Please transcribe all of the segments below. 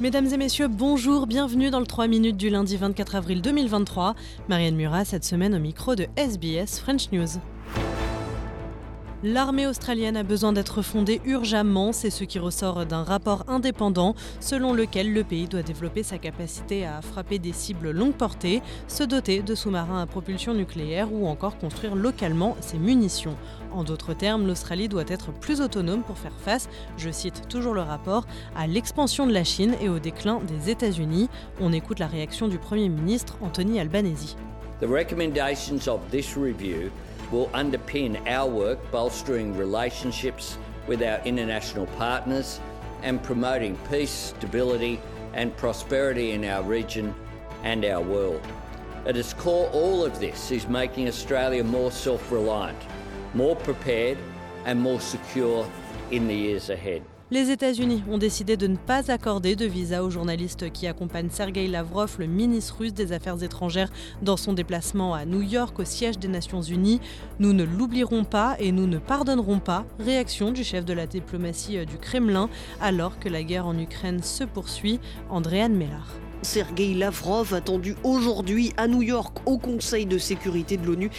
Mesdames et messieurs, bonjour, bienvenue dans le 3 minutes du lundi 24 avril 2023. Marianne Murat, cette semaine au micro de SBS French News. L'armée australienne a besoin d'être fondée urgemment, c'est ce qui ressort d'un rapport indépendant selon lequel le pays doit développer sa capacité à frapper des cibles longue portée, se doter de sous-marins à propulsion nucléaire ou encore construire localement ses munitions. En d'autres termes, l'Australie doit être plus autonome pour faire face, je cite toujours le rapport, à l'expansion de la Chine et au déclin des États-Unis. On écoute la réaction du Premier ministre Anthony Albanese. Will underpin our work bolstering relationships with our international partners and promoting peace, stability, and prosperity in our region and our world. At its core, all of this is making Australia more self reliant, more prepared, and more secure in the years ahead. Les États-Unis ont décidé de ne pas accorder de visa aux journalistes qui accompagnent Sergei Lavrov, le ministre russe des Affaires étrangères, dans son déplacement à New York au siège des Nations Unies. Nous ne l'oublierons pas et nous ne pardonnerons pas. Réaction du chef de la diplomatie du Kremlin alors que la guerre en Ukraine se poursuit. Andréane Mellard. Sergei Lavrov attendu aujourd'hui à New York au Conseil de sécurité de l'ONU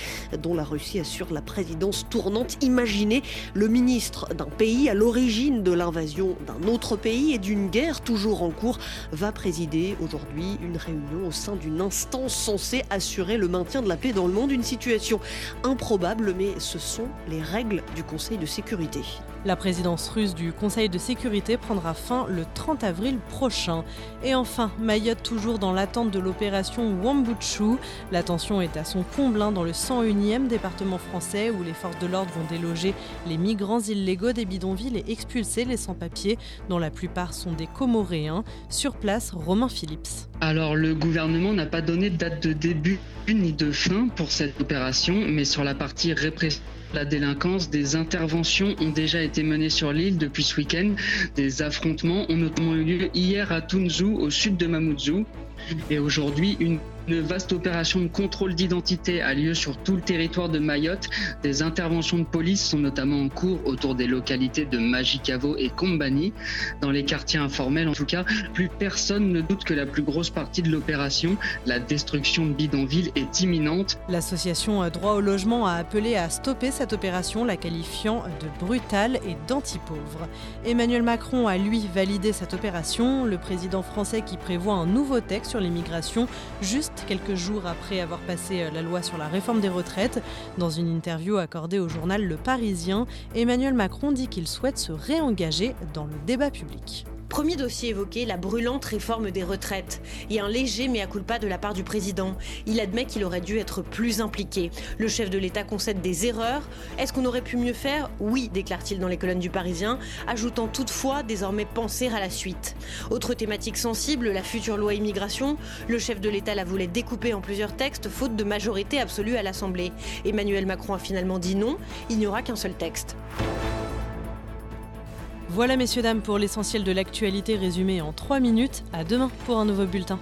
dont la Russie assure la présidence tournante. Imaginez le ministre d'un pays à l'origine de l'invasion d'un autre pays et d'une guerre toujours en cours va présider aujourd'hui une réunion au sein d'une instance censée assurer le maintien de la paix dans le monde. Une situation improbable mais ce sont les règles du Conseil de sécurité. La présidence russe du Conseil de sécurité prendra fin le 30 avril prochain. Et enfin, Mayotte toujours dans l'attente de l'opération Wambuchu. La tension est à son comble hein, dans le 101e département français où les forces de l'ordre vont déloger les migrants illégaux des bidonvilles et expulser les sans-papiers, dont la plupart sont des Comoréens. Sur place, Romain Phillips. Alors le gouvernement n'a pas donné de date de début ni de fin pour cette opération, mais sur la partie répression la délinquance, des interventions ont déjà été menées sur l'île depuis ce week-end. Des affrontements ont notamment eu lieu hier à Tunzu, au sud de Mamoudzou. Et aujourd'hui, une une vaste opération de contrôle d'identité a lieu sur tout le territoire de Mayotte. Des interventions de police sont notamment en cours autour des localités de Magicavo et Kombani. Dans les quartiers informels, en tout cas, plus personne ne doute que la plus grosse partie de l'opération, la destruction de bidonvilles, est imminente. L'association Droit au logement a appelé à stopper cette opération, la qualifiant de brutale et d'anti-pauvre. Emmanuel Macron a lui validé cette opération. Le président français qui prévoit un nouveau texte sur l'immigration juste quelques jours après avoir passé euh, la loi sur la réforme des retraites. Dans une interview accordée au journal Le Parisien, Emmanuel Macron dit qu'il souhaite se réengager dans le débat public. Premier dossier évoqué, la brûlante réforme des retraites. Et un léger mea culpa de la part du président. Il admet qu'il aurait dû être plus impliqué. Le chef de l'État concède des erreurs. Est-ce qu'on aurait pu mieux faire? Oui, déclare-t-il dans les colonnes du Parisien, ajoutant toutefois désormais penser à la suite. Autre thématique sensible, la future loi immigration. Le chef de l'État la voulait découper en plusieurs textes, faute de majorité absolue à l'Assemblée. Emmanuel Macron a finalement dit non, il n'y aura qu'un seul texte. Voilà messieurs dames pour l'essentiel de l'actualité résumée en 3 minutes. À demain pour un nouveau bulletin.